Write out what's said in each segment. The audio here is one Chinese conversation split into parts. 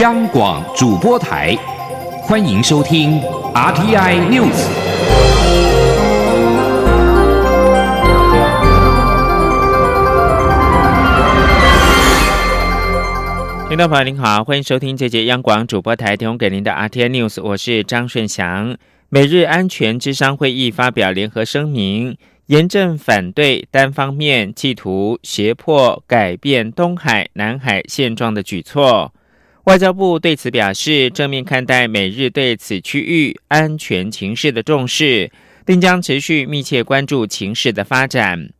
央广主播台，欢迎收听 RTI News。听众朋友您好，欢迎收听这节央广主播台提供给您的 RTI News，我是张顺祥。美日安全智商会议发表联合声明。严正反对单方面企图胁迫改变东海、南海现状的举措。外交部对此表示正面看待美日对此区域安全情势的重视，并将持续密切关注情势的发展。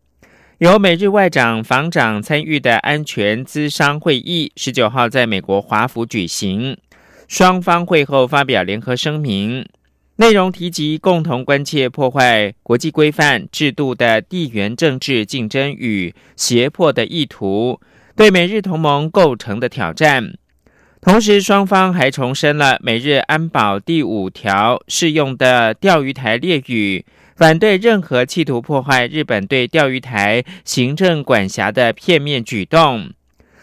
由美日外长、防长参与的安全咨商会议，十九号在美国华府举行，双方会后发表联合声明。内容提及共同关切破坏国际规范制度的地缘政治竞争与胁迫的意图，对美日同盟构成的挑战。同时，双方还重申了美日安保第五条适用的钓鱼台列屿，反对任何企图破坏日本对钓鱼台行政管辖的片面举动。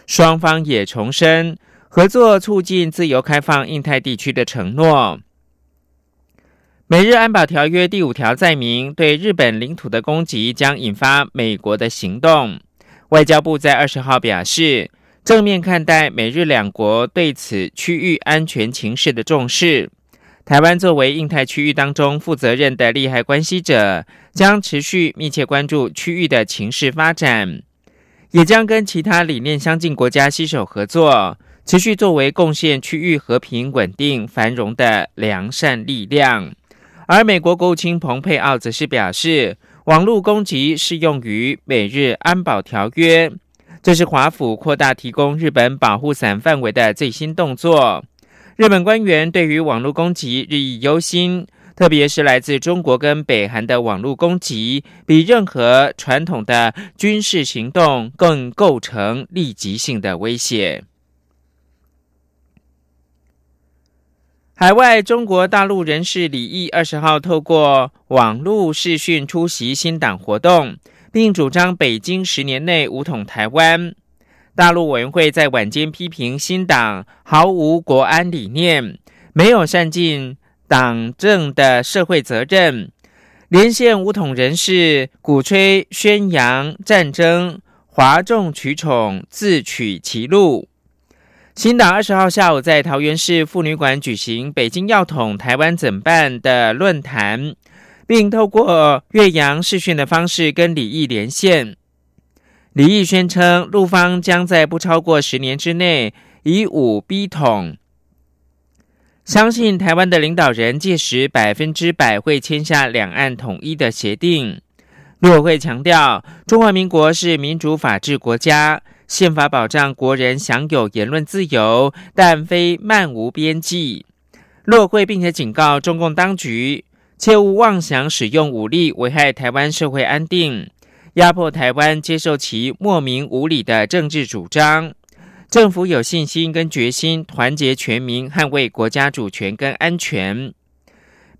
双方也重申合作促进自由开放印太地区的承诺。美日安保条约第五条载明，对日本领土的攻击将引发美国的行动。外交部在二十号表示，正面看待美日两国对此区域安全情势的重视。台湾作为印太区域当中负责任的利害关系者，将持续密切关注区域的情势发展，也将跟其他理念相近国家携手合作，持续作为贡献区域和平稳定繁荣的良善力量。而美国国务卿蓬佩奥则是表示，网络攻击适用于美日安保条约，这是华府扩大提供日本保护伞范围的最新动作。日本官员对于网络攻击日益忧心，特别是来自中国跟北韩的网络攻击，比任何传统的军事行动更构成立即性的威胁。海外中国大陆人士李毅二十号透过网络视讯出席新党活动，并主张北京十年内武统台湾。大陆委员会在晚间批评新党毫无国安理念，没有善尽党政的社会责任，连线武统人士鼓吹宣扬战争，哗众取宠，自取其辱。新党二十号下午在桃园市妇女馆举行“北京要统台湾怎办”的论坛，并透过岳阳视讯的方式跟李毅连线。李毅宣称，陆方将在不超过十年之内以武逼统，相信台湾的领导人届时百分之百会签下两岸统一的协定。陆委会强调，中华民国是民主法治国家。宪法保障国人享有言论自由，但非漫无边际。落会并且警告中共当局，切勿妄想使用武力危害台湾社会安定，压迫台湾接受其莫名无理的政治主张。政府有信心跟决心团结全民，捍卫国家主权跟安全。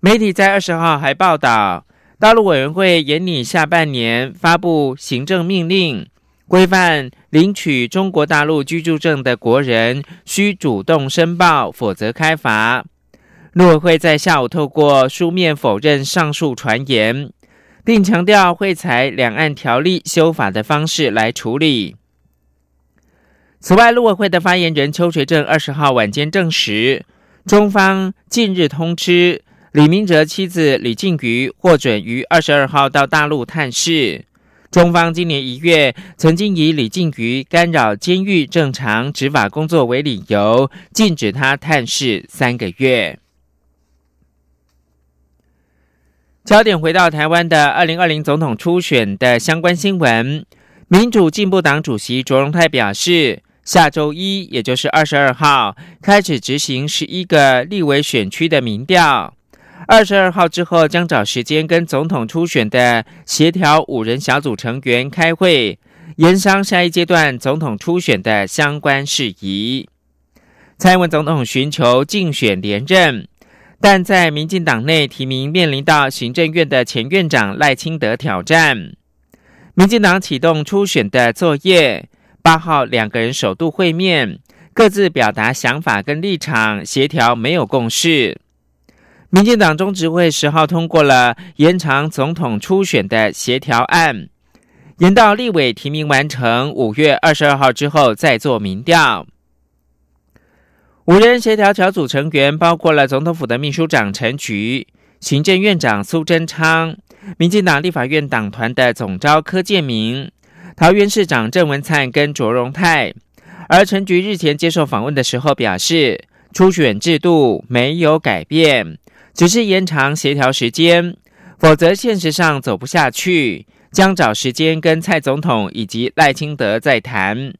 媒体在二十号还报道，大陆委员会延拟下半年发布行政命令。规范领取中国大陆居住证的国人需主动申报，否则开罚。陆委会在下午透过书面否认上述传言，并强调会采两岸条例修法的方式来处理。此外，陆委会的发言人邱垂正二十号晚间证实，中方近日通知李明哲妻子李静瑜获准于二十二号到大陆探视。中方今年一月曾经以李静瑜干扰监狱正常执法工作为理由，禁止他探视三个月。焦点回到台湾的二零二零总统初选的相关新闻，民主进步党主席卓荣泰表示，下周一，也就是二十二号开始执行十一个立委选区的民调。二十二号之后，将找时间跟总统初选的协调五人小组成员开会，研商下一阶段总统初选的相关事宜。蔡英文总统寻求竞选连任，但在民进党内提名面临到行政院的前院长赖清德挑战。民进党启动初选的作业，八号两个人首度会面。各自表达想法跟立场，协调没有共识。民进党中执会十号通过了延长总统初选的协调案，延到立委提名完成五月二十二号之后再做民调。五人协调小组成员包括了总统府的秘书长陈菊、行政院长苏贞昌、民进党立法院党团的总召柯建明、桃园市长郑文灿跟卓荣泰。而陈菊日前接受访问的时候表示，初选制度没有改变，只是延长协调时间，否则现实上走不下去，将找时间跟蔡总统以及赖清德再谈。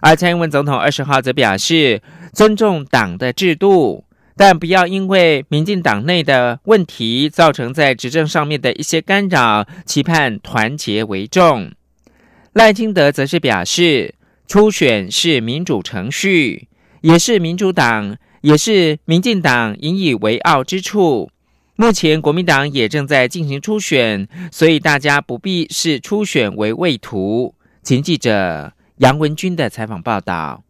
而蔡英文总统二十号则表示。尊重党的制度，但不要因为民进党内的问题造成在执政上面的一些干扰。期盼团结为重。赖清德则是表示，初选是民主程序，也是民主党，也是民进党引以为傲之处。目前国民党也正在进行初选，所以大家不必视初选为畏途。请记者杨文军的采访报道。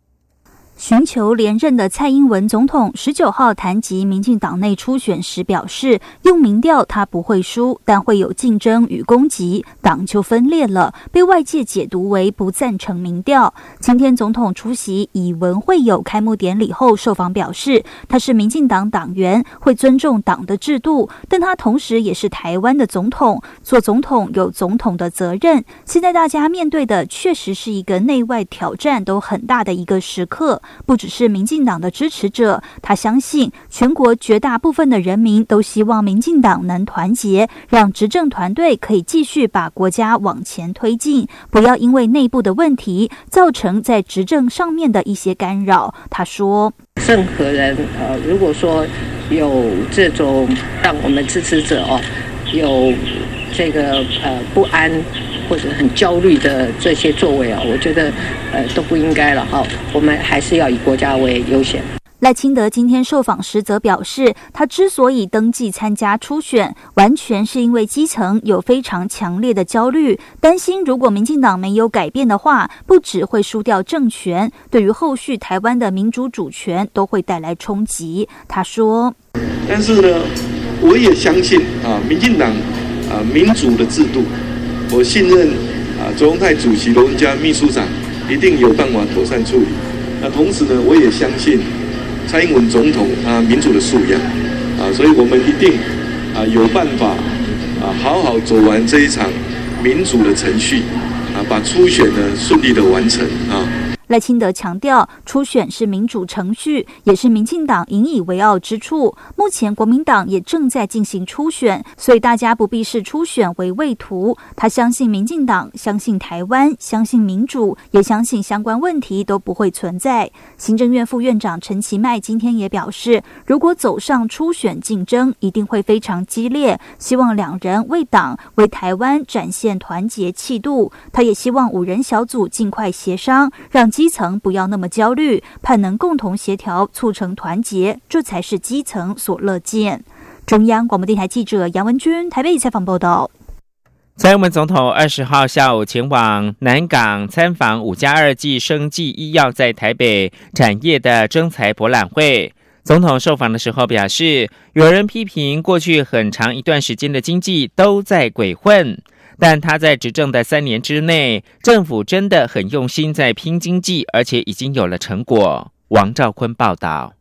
寻求连任的蔡英文总统十九号谈及民进党内初选时表示，用民调他不会输，但会有竞争与攻击，党就分裂了，被外界解读为不赞成民调。今天总统出席以文会友开幕典礼后受访表示，他是民进党党员，会尊重党的制度，但他同时也是台湾的总统，做总统有总统的责任。现在大家面对的确实是一个内外挑战都很大的一个时刻。不只是民进党的支持者，他相信全国绝大部分的人民都希望民进党能团结，让执政团队可以继续把国家往前推进，不要因为内部的问题造成在执政上面的一些干扰。他说：“任何人，呃，如果说有这种让我们支持者哦，有这个呃不安。”或者很焦虑的这些作为啊，我觉得呃都不应该了哈。我们还是要以国家为优先。赖清德今天受访时则表示，他之所以登记参加初选，完全是因为基层有非常强烈的焦虑，担心如果民进党没有改变的话，不只会输掉政权，对于后续台湾的民主主权都会带来冲击。他说：“但是呢，我也相信啊，民进党啊民主的制度。”我信任啊，卓荣泰主席、罗文佳秘书长一定有办法妥善处理。那同时呢，我也相信蔡英文总统他民主的素养啊，所以我们一定啊有办法啊好好走完这一场民主的程序啊，把初选呢顺利的完成啊。赖清德强调，初选是民主程序，也是民进党引以为傲之处。目前国民党也正在进行初选，所以大家不必视初选为畏途。他相信民进党，相信台湾，相信民主，也相信相关问题都不会存在。行政院副院长陈其迈今天也表示，如果走上初选竞争，一定会非常激烈。希望两人为党、为台湾展现团结气度。他也希望五人小组尽快协商，让。基层不要那么焦虑，盼能共同协调，促成团结，这才是基层所乐见。中央广播电台记者杨文君台北采访报道。蔡英文总统二十号下午前往南港参访五加二剂生技医药在台北产业的征才博览会。总统受访的时候表示，有人批评过去很长一段时间的经济都在鬼混。但他在执政的三年之内，政府真的很用心在拼经济，而且已经有了成果。王兆坤报道。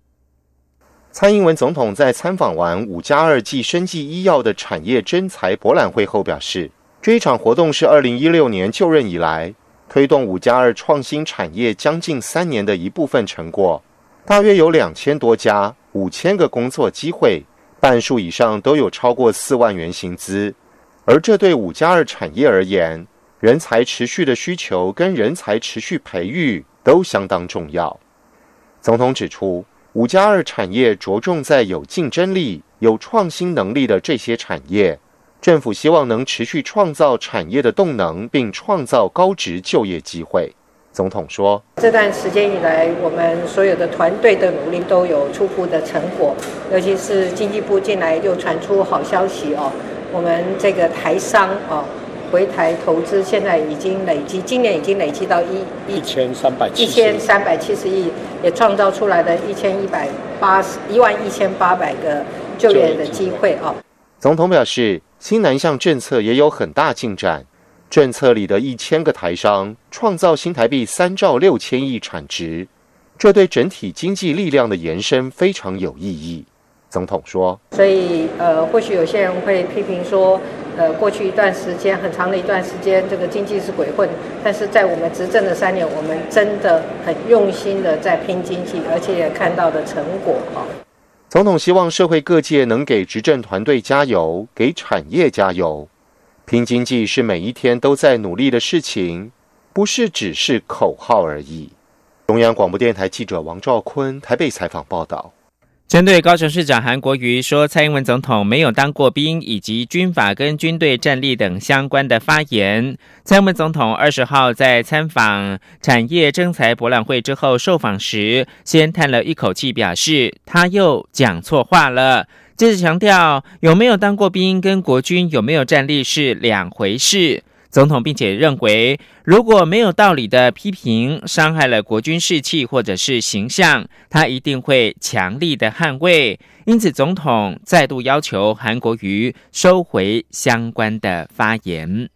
蔡英文总统在参访完五加二剂生技医药的产业征才博览会后表示，这一场活动是二零一六年就任以来推动五加二创新产业将近三年的一部分成果，大约有两千多家、五千个工作机会，半数以上都有超过四万元薪资。而这对五加二产业而言，人才持续的需求跟人才持续培育都相当重要。总统指出，五加二产业着重在有竞争力、有创新能力的这些产业，政府希望能持续创造产业的动能，并创造高值就业机会。总统说：“这段时间以来，我们所有的团队的努力都有初步的成果，尤其是经济部进来又传出好消息哦。”我们这个台商哦，回台投资，现在已经累积，今年已经累积到一一千三百一千三百七十亿，也创造出来的一千一百八十一万一千八百个就业的机会哦。总统表示，新南向政策也有很大进展，政策里的一千个台商创造新台币三兆六千亿产值，这对整体经济力量的延伸非常有意义。总统说：“所以，呃，或许有些人会批评说，呃，过去一段时间很长的一段时间，这个经济是鬼混。但是在我们执政的三年，我们真的很用心的在拼经济，而且也看到的成果啊。”总统希望社会各界能给执政团队加油，给产业加油。拼经济是每一天都在努力的事情，不是只是口号而已。中央广播电台记者王兆坤台北采访报道。针对高雄市长韩国瑜说蔡英文总统没有当过兵，以及军法跟军队战力等相关的发言，蔡英文总统二十号在参访产业征才博览会之后受访时，先叹了一口气，表示他又讲错话了。接着强调，有没有当过兵跟国军有没有战力是两回事。总统并且认为，如果没有道理的批评伤害了国军士气或者是形象，他一定会强力的捍卫。因此，总统再度要求韩国瑜收回相关的发言。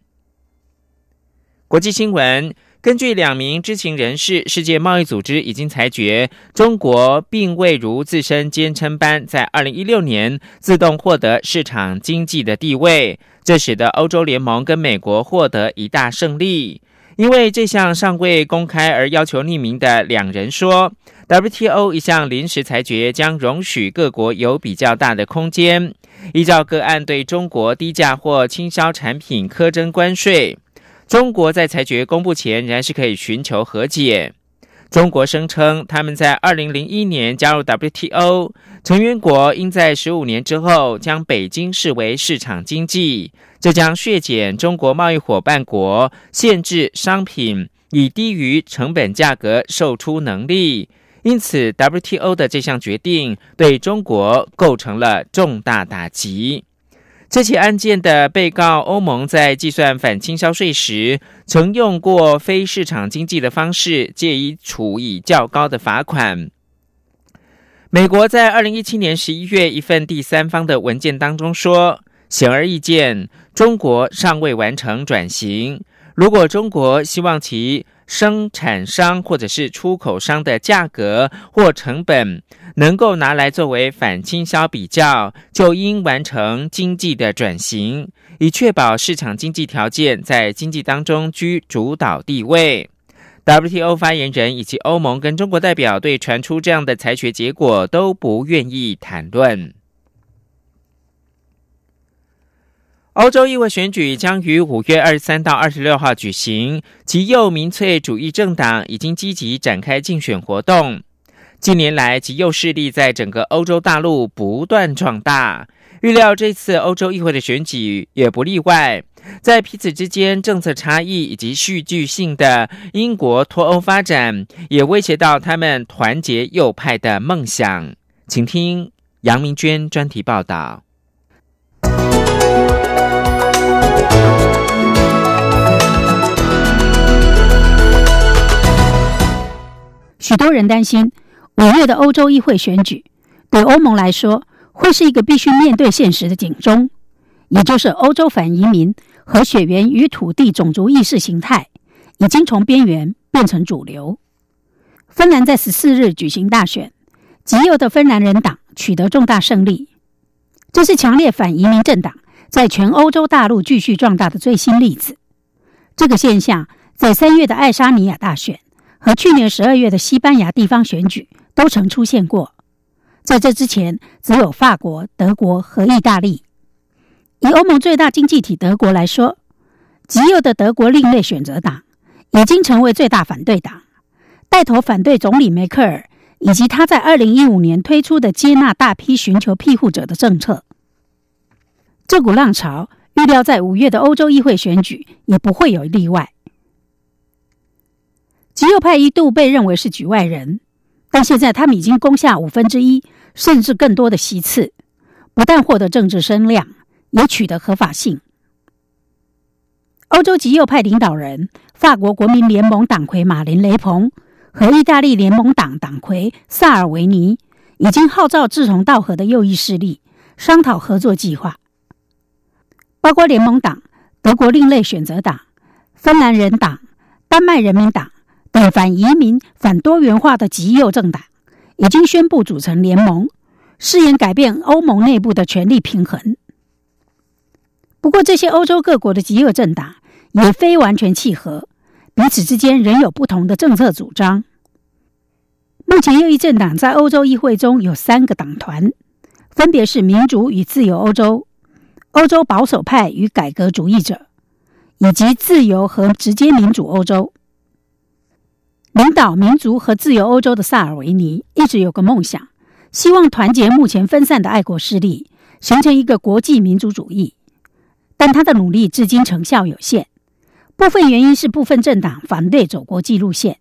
国际新闻。根据两名知情人士，世界贸易组织已经裁决，中国并未如自身坚称般在二零一六年自动获得市场经济的地位，这使得欧洲联盟跟美国获得一大胜利。因为这项尚未公开而要求匿名的两人说，WTO 一项临时裁决将容许各国有比较大的空间，依照个案对中国低价或倾销产品苛征关税。中国在裁决公布前仍然是可以寻求和解。中国声称，他们在二零零一年加入 WTO，成员国应在十五年之后将北京视为市场经济，这将削减中国贸易伙伴国限制商品以低于成本价格售出能力。因此，WTO 的这项决定对中国构成了重大打击。这起案件的被告欧盟在计算反倾销税时，曾用过非市场经济的方式，借以处以较高的罚款。美国在二零一七年十一月一份第三方的文件当中说，显而易见，中国尚未完成转型。如果中国希望其生产商或者是出口商的价格或成本能够拿来作为反倾销比较，就应完成经济的转型，以确保市场经济条件在经济当中居主导地位。WTO 发言人以及欧盟跟中国代表对传出这样的裁决结果都不愿意谈论。欧洲议会选举将于五月二十三到二十六号举行，极右民粹主义政党已经积极展开竞选活动。近年来，极右势力在整个欧洲大陆不断壮大，预料这次欧洲议会的选举也不例外。在彼此之间政策差异以及戏剧性的英国脱欧发展，也威胁到他们团结右派的梦想。请听杨明娟专题报道。许多人担心，五月的欧洲议会选举对欧盟来说会是一个必须面对现实的警钟，也就是欧洲反移民和血缘与土地种族意识形态已经从边缘变成主流。芬兰在十四日举行大选，极右的芬兰人党取得重大胜利，这是强烈反移民政党在全欧洲大陆继续壮大的最新例子。这个现象在三月的爱沙尼亚大选。和去年十二月的西班牙地方选举都曾出现过，在这之前，只有法国、德国和意大利。以欧盟最大经济体德国来说，极右的德国另类选择党已经成为最大反对党，带头反对总理梅克尔以及他在二零一五年推出的接纳大批寻求庇护者的政策。这股浪潮预料在五月的欧洲议会选举也不会有例外。极右派一度被认为是局外人，但现在他们已经攻下五分之一甚至更多的席次，不但获得政治声量，也取得合法性。欧洲极右派领导人法国国民联盟党魁马林·雷鹏和意大利联盟党党魁萨尔维尼已经号召志同道合的右翼势力商讨合作计划，包括联盟党、德国另类选择党、芬兰人党、丹麦人民党等反移民、反多元化的极右政党，已经宣布组成联盟，誓言改变欧盟内部的权力平衡。不过，这些欧洲各国的极右政党也非完全契合，彼此之间仍有不同的政策主张。目前，右翼政党在欧洲议会中有三个党团，分别是民主与自由欧洲、欧洲保守派与改革主义者，以及自由和直接民主欧洲。领导民族和自由欧洲的萨尔维尼一直有个梦想，希望团结目前分散的爱国势力，形成一个国际民族主义。但他的努力至今成效有限，部分原因是部分政党反对走国际路线。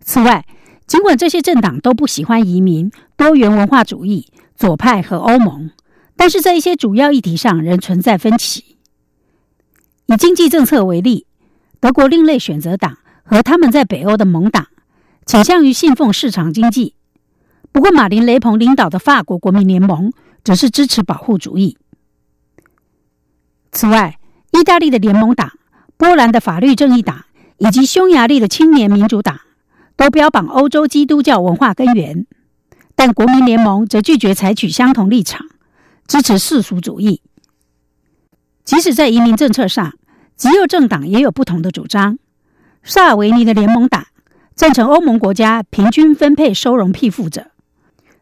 此外，尽管这些政党都不喜欢移民、多元文化主义、左派和欧盟，但是在一些主要议题上仍存在分歧。以经济政策为例，德国另类选择党和他们在北欧的盟党倾向于信奉市场经济，不过马林·雷鹏领导的法国国民联盟则是支持保护主义。此外，意大利的联盟党、波兰的法律正义党以及匈牙利的青年民主党都标榜欧洲基督教文化根源，但国民联盟则拒绝采取相同立场，支持世俗主义。即使在移民政策上，极右政党也有不同的主张。萨尔维尼的联盟党赞成欧盟国家平均分配收容庇护者，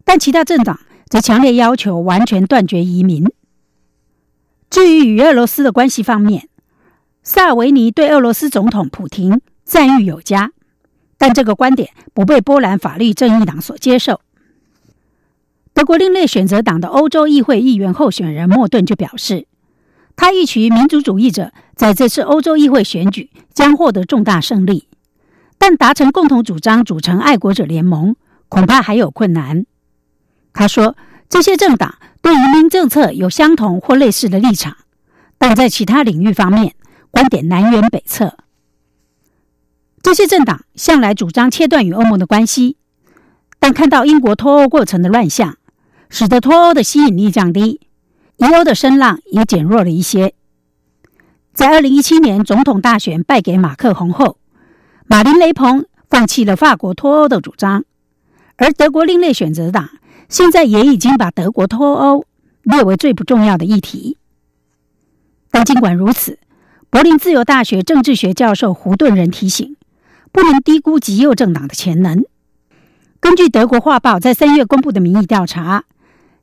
但其他政党则强烈要求完全断绝移民。至于与俄罗斯的关系方面，萨尔维尼对俄罗斯总统普京赞誉有加，但这个观点不被波兰法律正义党所接受。德国另类选择党的欧洲议会议员候选人莫顿就表示，他预期民主主义者在这次欧洲议会选举将获得重大胜利，但达成共同主张组成爱国者联盟恐怕还有困难。他说，这些政党。对移民政策有相同或类似的立场，但在其他领域方面观点南辕北辙。这些政党向来主张切断与欧盟的关系，但看到英国脱欧过程的乱象，使得脱欧的吸引力降低，疑欧的声浪也减弱了一些。在二零一七年总统大选败给马克宏后，马林·雷鹏放弃了法国脱欧的主张，而德国另类选择党。现在也已经把德国脱欧列为最不重要的议题，但尽管如此，柏林自由大学政治学教授胡顿人提醒，不能低估极右政党的潜能。根据德国画报在三月公布的民意调查，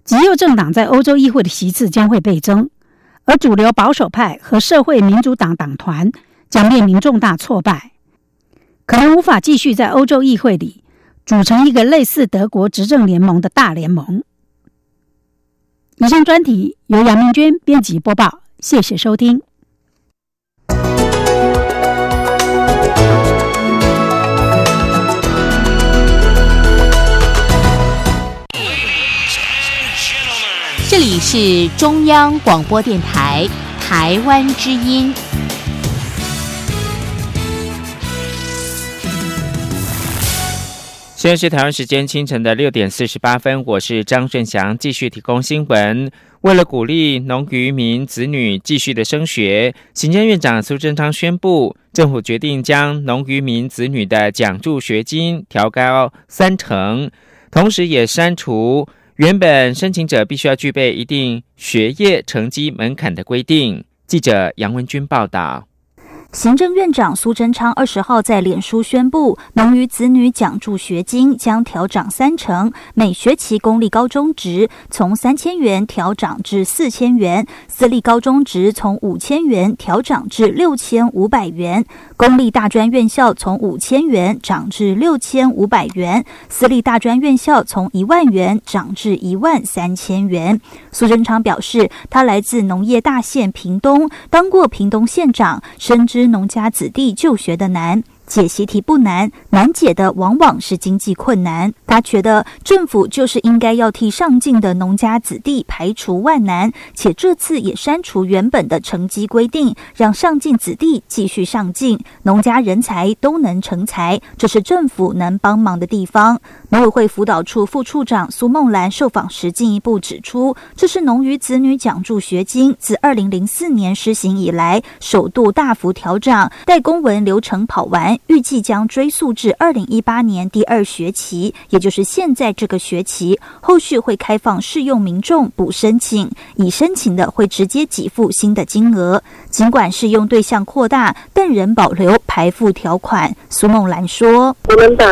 极右政党在欧洲议会的席次将会倍增，而主流保守派和社会民主党党团将面临重大挫败，可能无法继续在欧洲议会里。组成一个类似德国执政联盟的大联盟。以上专题由杨明娟编辑播报，谢谢收听。里是中央广播电台台湾之音。现在是台湾时间清晨的六点四十八分，我是张顺祥，继续提供新闻。为了鼓励农渔民子女继续的升学，行政院长苏贞昌宣布，政府决定将农渔民子女的奖助学金调高三成，同时也删除原本申请者必须要具备一定学业成绩门槛的规定。记者杨文军报道。行政院长苏贞昌二十号在脸书宣布，农渔子女奖助学金将调涨三成，每学期公立高中值从三千元调涨至四千元，私立高中值从五千元调涨至六千五百元，公立大专院校从五千元涨至六千五百元，私立大专院校从一万元涨至一万三千元。苏贞昌表示，他来自农业大县屏东，当过屏东县长，深知。农家子弟就学的难。解习题不难，难解的往往是经济困难。他觉得政府就是应该要替上进的农家子弟排除万难，且这次也删除原本的成绩规定，让上进子弟继续上进，农家人才都能成才，这是政府能帮忙的地方。农委会辅导处副处长苏梦兰受访时进一步指出，这是农渔子女奖助学金自二零零四年施行以来首度大幅调涨，待公文流程跑完，预计将追溯至二零一八年第二学期，也就是现在这个学期。后续会开放适用民众补申请，已申请的会直接给付新的金额。尽管适用对象扩大，但仍保留排付条款。苏梦兰说：“我们把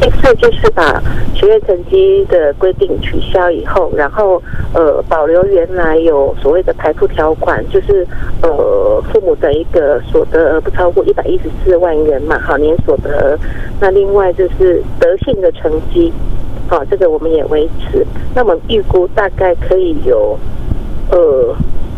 这次就是把。”学业成绩的规定取消以后，然后呃保留原来有所谓的排付条款，就是呃父母的一个所得不超过一百一十四万元嘛，好年所得。那另外就是德性的成绩，好这个我们也维持。那么预估大概可以有呃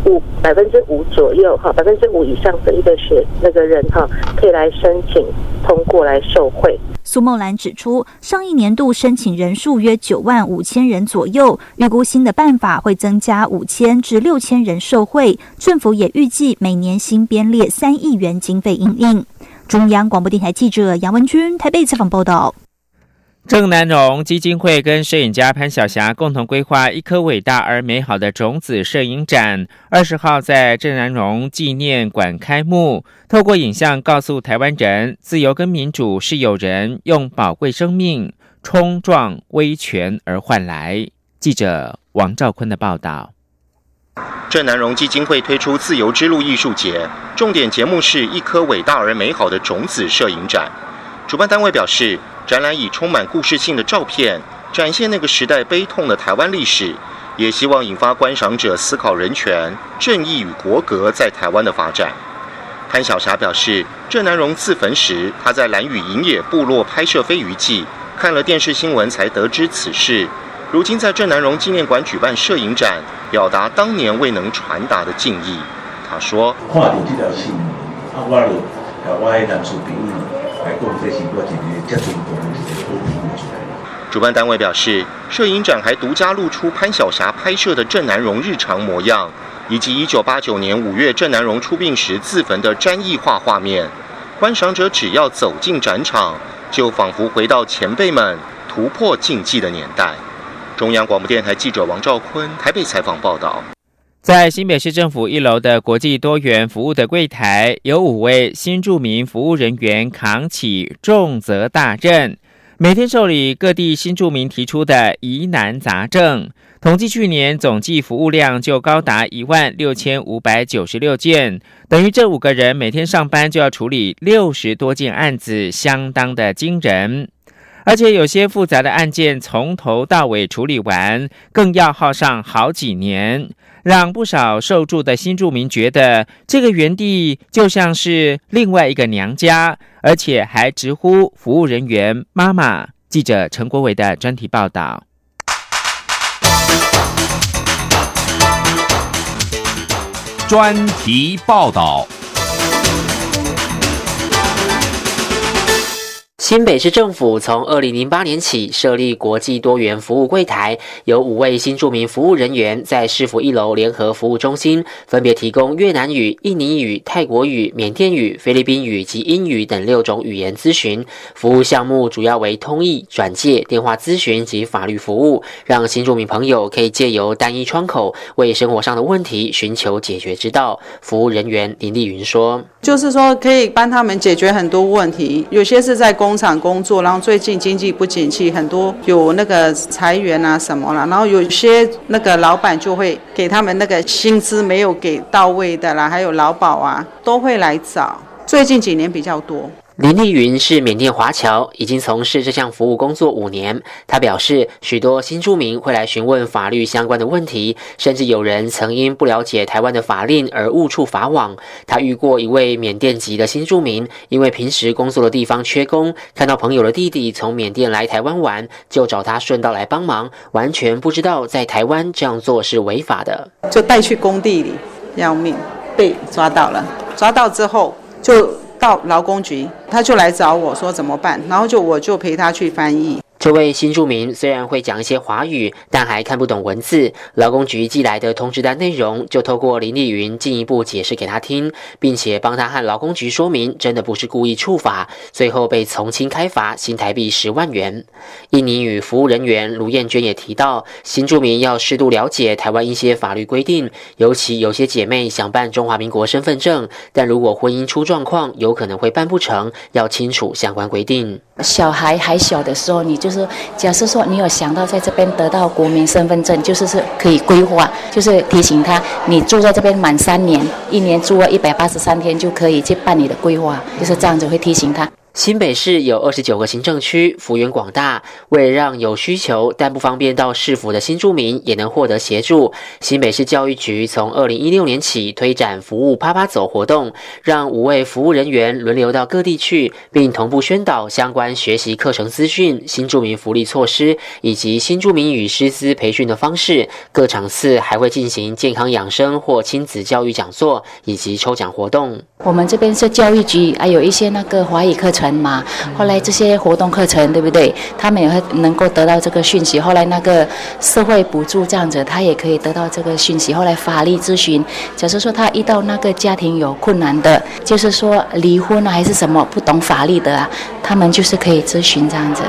五百分之五左右哈，百分之五以上的一个学那个人哈，可以来申请通过来受贿。苏梦兰指出，上一年度申请人数约九万五千人左右，预估新的办法会增加五千至六千人受惠。政府也预计每年新编列三亿元经费应应。中央广播电台记者杨文君台北采访报道。郑南荣基金会跟摄影家潘晓霞共同规划一颗伟大而美好的种子摄影展，二十号在郑南荣纪念馆开幕。透过影像告诉台湾人，自由跟民主是有人用宝贵生命冲撞威权而换来。记者王兆坤的报道。郑南荣基金会推出“自由之路”艺术节，重点节目是一颗伟大而美好的种子摄影展。主办单位表示。展览以充满故事性的照片展现那个时代悲痛的台湾历史，也希望引发观赏者思考人权、正义与国格在台湾的发展。潘晓霞表示，郑南荣自焚时，他在蓝屿营野部落拍摄飞鱼记，看了电视新闻才得知此事。如今在郑南荣纪念馆举办摄影展，表达当年未能传达的敬意。他说：“看到这条新闻，啊，我就我的男朋友。”主办单位表示，摄影展还独家露出潘晓霞拍摄的郑南荣日常模样，以及一九八九年五月郑南荣出殡时自焚的詹艺画画面。观赏者只要走进展场，就仿佛回到前辈们突破禁忌的年代。中央广播电台记者王兆坤台北采访报道。在新北市政府一楼的国际多元服务的柜台，有五位新住民服务人员扛起重责大任，每天受理各地新住民提出的疑难杂症。统计去年总计服务量就高达一万六千五百九十六件，等于这五个人每天上班就要处理六十多件案子，相当的惊人。而且有些复杂的案件从头到尾处理完，更要耗上好几年。让不少受助的新住民觉得这个园地就像是另外一个娘家，而且还直呼服务人员“妈妈”。记者陈国伟的专题报道。专题报道。新北市政府从二零零八年起设立国际多元服务柜台，有五位新住民服务人员在市府一楼联合服务中心，分别提供越南语、印尼语、泰国语、缅甸语、菲律宾语及英语等六种语言咨询服务项目，主要为通译、转介、电话咨询及法律服务，让新住民朋友可以借由单一窗口为生活上的问题寻求解决之道。服务人员林丽云说：“就是说可以帮他们解决很多问题，有些是在公工。”厂工作，然后最近经济不景气，很多有那个裁员啊什么了，然后有些那个老板就会给他们那个薪资没有给到位的啦，还有劳保啊，都会来找。最近几年比较多。林丽云是缅甸华侨，已经从事这项服务工作五年。他表示，许多新住民会来询问法律相关的问题，甚至有人曾因不了解台湾的法令而误触法网。他遇过一位缅甸籍的新住民，因为平时工作的地方缺工，看到朋友的弟弟从缅甸来台湾玩，就找他顺道来帮忙，完全不知道在台湾这样做是违法的，就带去工地里要命，被抓到了。抓到之后就。到劳工局，他就来找我说怎么办，然后就我就陪他去翻译。这位新住民虽然会讲一些华语，但还看不懂文字。劳工局寄来的通知单内容，就透过林丽云进一步解释给他听，并且帮他和劳工局说明，真的不是故意触法。最后被从轻开罚新台币十万元。印尼语服务人员卢燕娟也提到，新住民要适度了解台湾一些法律规定，尤其有些姐妹想办中华民国身份证，但如果婚姻出状况，有可能会办不成，要清楚相关规定。小孩还小的时候，你就是假设说你有想到在这边得到国民身份证，就是是可以规划，就是提醒他，你住在这边满三年，一年住了一百八十三天就可以去办理的规划，就是这样子会提醒他。新北市有二十九个行政区，幅员广大。为了让有需求但不方便到市府的新住民也能获得协助，新北市教育局从二零一六年起推展服务“啪啪走”活动，让五位服务人员轮流到各地去，并同步宣导相关学习课程资讯、新住民福利措施以及新住民与师资培训的方式。各场次还会进行健康养生或亲子教育讲座以及抽奖活动。我们这边是教育局，还有一些那个华语课程。嘛，后来这些活动课程，对不对？他们也会能够得到这个讯息。后来那个社会补助这样子，他也可以得到这个讯息。后来法律咨询，假设说他遇到那个家庭有困难的，就是说离婚啊还是什么不懂法律的啊，他们就是可以咨询这样子。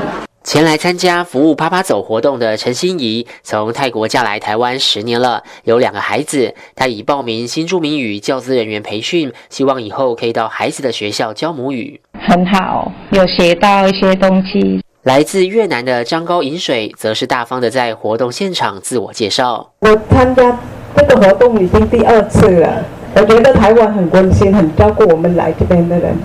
前来参加服务“趴趴走”活动的陈心怡，从泰国嫁来台湾十年了，有两个孩子。她已报名新住民语教资人员培训，希望以后可以到孩子的学校教母语。很好，有学到一些东西。来自越南的张高饮水，则是大方的在活动现场自我介绍：“我参加这个活动已经第二次了，我觉得台湾很温馨，很照顾我们来这边的人，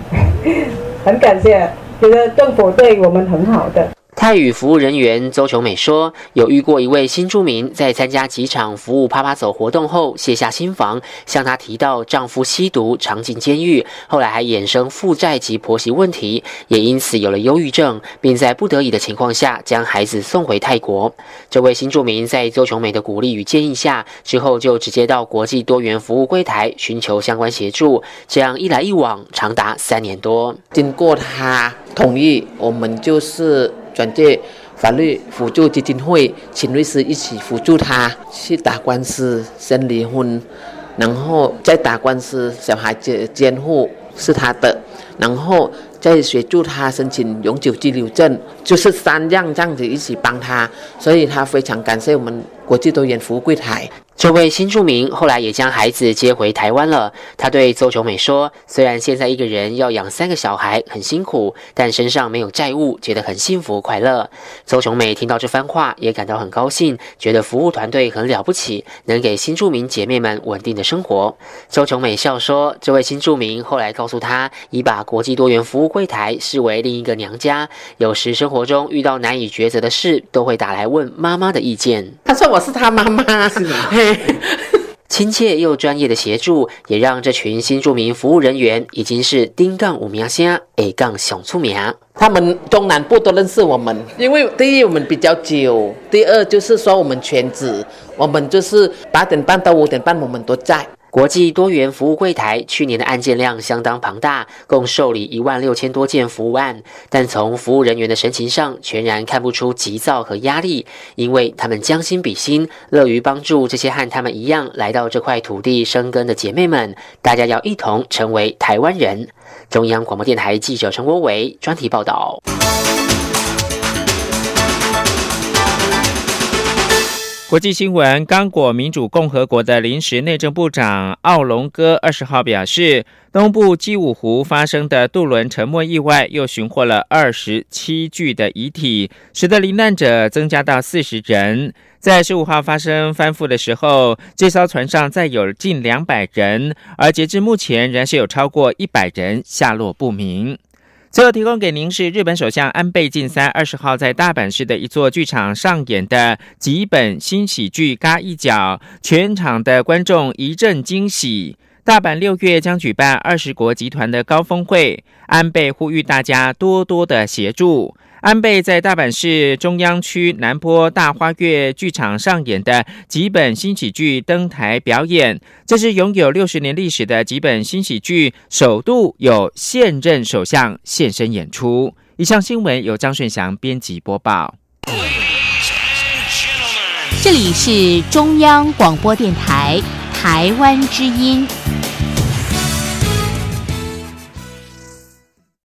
很感谢，觉得政府对我们很好的。”泰语服务人员周琼美说：“有遇过一位新住民，在参加几场服务趴趴走活动后卸下心防，向她提到丈夫吸毒常进监狱，后来还衍生负债及婆媳问题，也因此有了忧郁症，并在不得已的情况下将孩子送回泰国。这位新住民在周琼美的鼓励与建议下，之后就直接到国际多元服务柜台寻求相关协助，这样一来一往长达三年多。经过他同意，我们就是。”转借法律辅助基金会，请律师一起辅助他去打官司，先离婚，然后再打官司，小孩子监护是他的，然后再协助他申请永久居留证，就是三样这样子一起帮他，所以他非常感谢我们国际多元服务柜台。这位新住民后来也将孩子接回台湾了。他对邹琼美说：“虽然现在一个人要养三个小孩很辛苦，但身上没有债务，觉得很幸福快乐。”邹琼美听到这番话也感到很高兴，觉得服务团队很了不起，能给新住民姐妹们稳定的生活。邹琼美笑说：“这位新住民后来告诉他，已把国际多元服务柜台视为另一个娘家，有时生活中遇到难以抉择的事，都会打来问妈妈的意见。”他说：“我是他妈妈。” 是亲切又专业的协助，也让这群新住民服务人员已经是丁杠五名先 A 杠熊出名。他们中南部都认识我们，因为第一我们比较久，第二就是说我们全职，我们就是八点半到五点半我们都在。国际多元服务柜台去年的案件量相当庞大，共受理一万六千多件服务案，但从服务人员的神情上，全然看不出急躁和压力，因为他们将心比心，乐于帮助这些和他们一样来到这块土地生根的姐妹们。大家要一同成为台湾人。中央广播电台记者陈国伟专题报道。国际新闻：刚果民主共和国的临时内政部长奥龙哥二十号表示，东部基武湖发生的渡轮沉没意外又寻获了二十七具的遗体，使得罹难者增加到四十人。在十五号发生翻覆的时候，这艘船上载有近两百人，而截至目前，仍是有超过一百人下落不明。最后提供给您是日本首相安倍晋三二十号在大阪市的一座剧场上演的几本新喜剧《嘎一角》，全场的观众一阵惊喜。大阪六月将举办二十国集团的高峰会，安倍呼吁大家多多的协助。安倍在大阪市中央区南坡大花月剧场上演的几本新喜剧登台表演，这是拥有六十年历史的几本新喜剧首度有现任首相现身演出。以上新闻由张顺祥编辑播报。这里是中央广播电台台湾之音。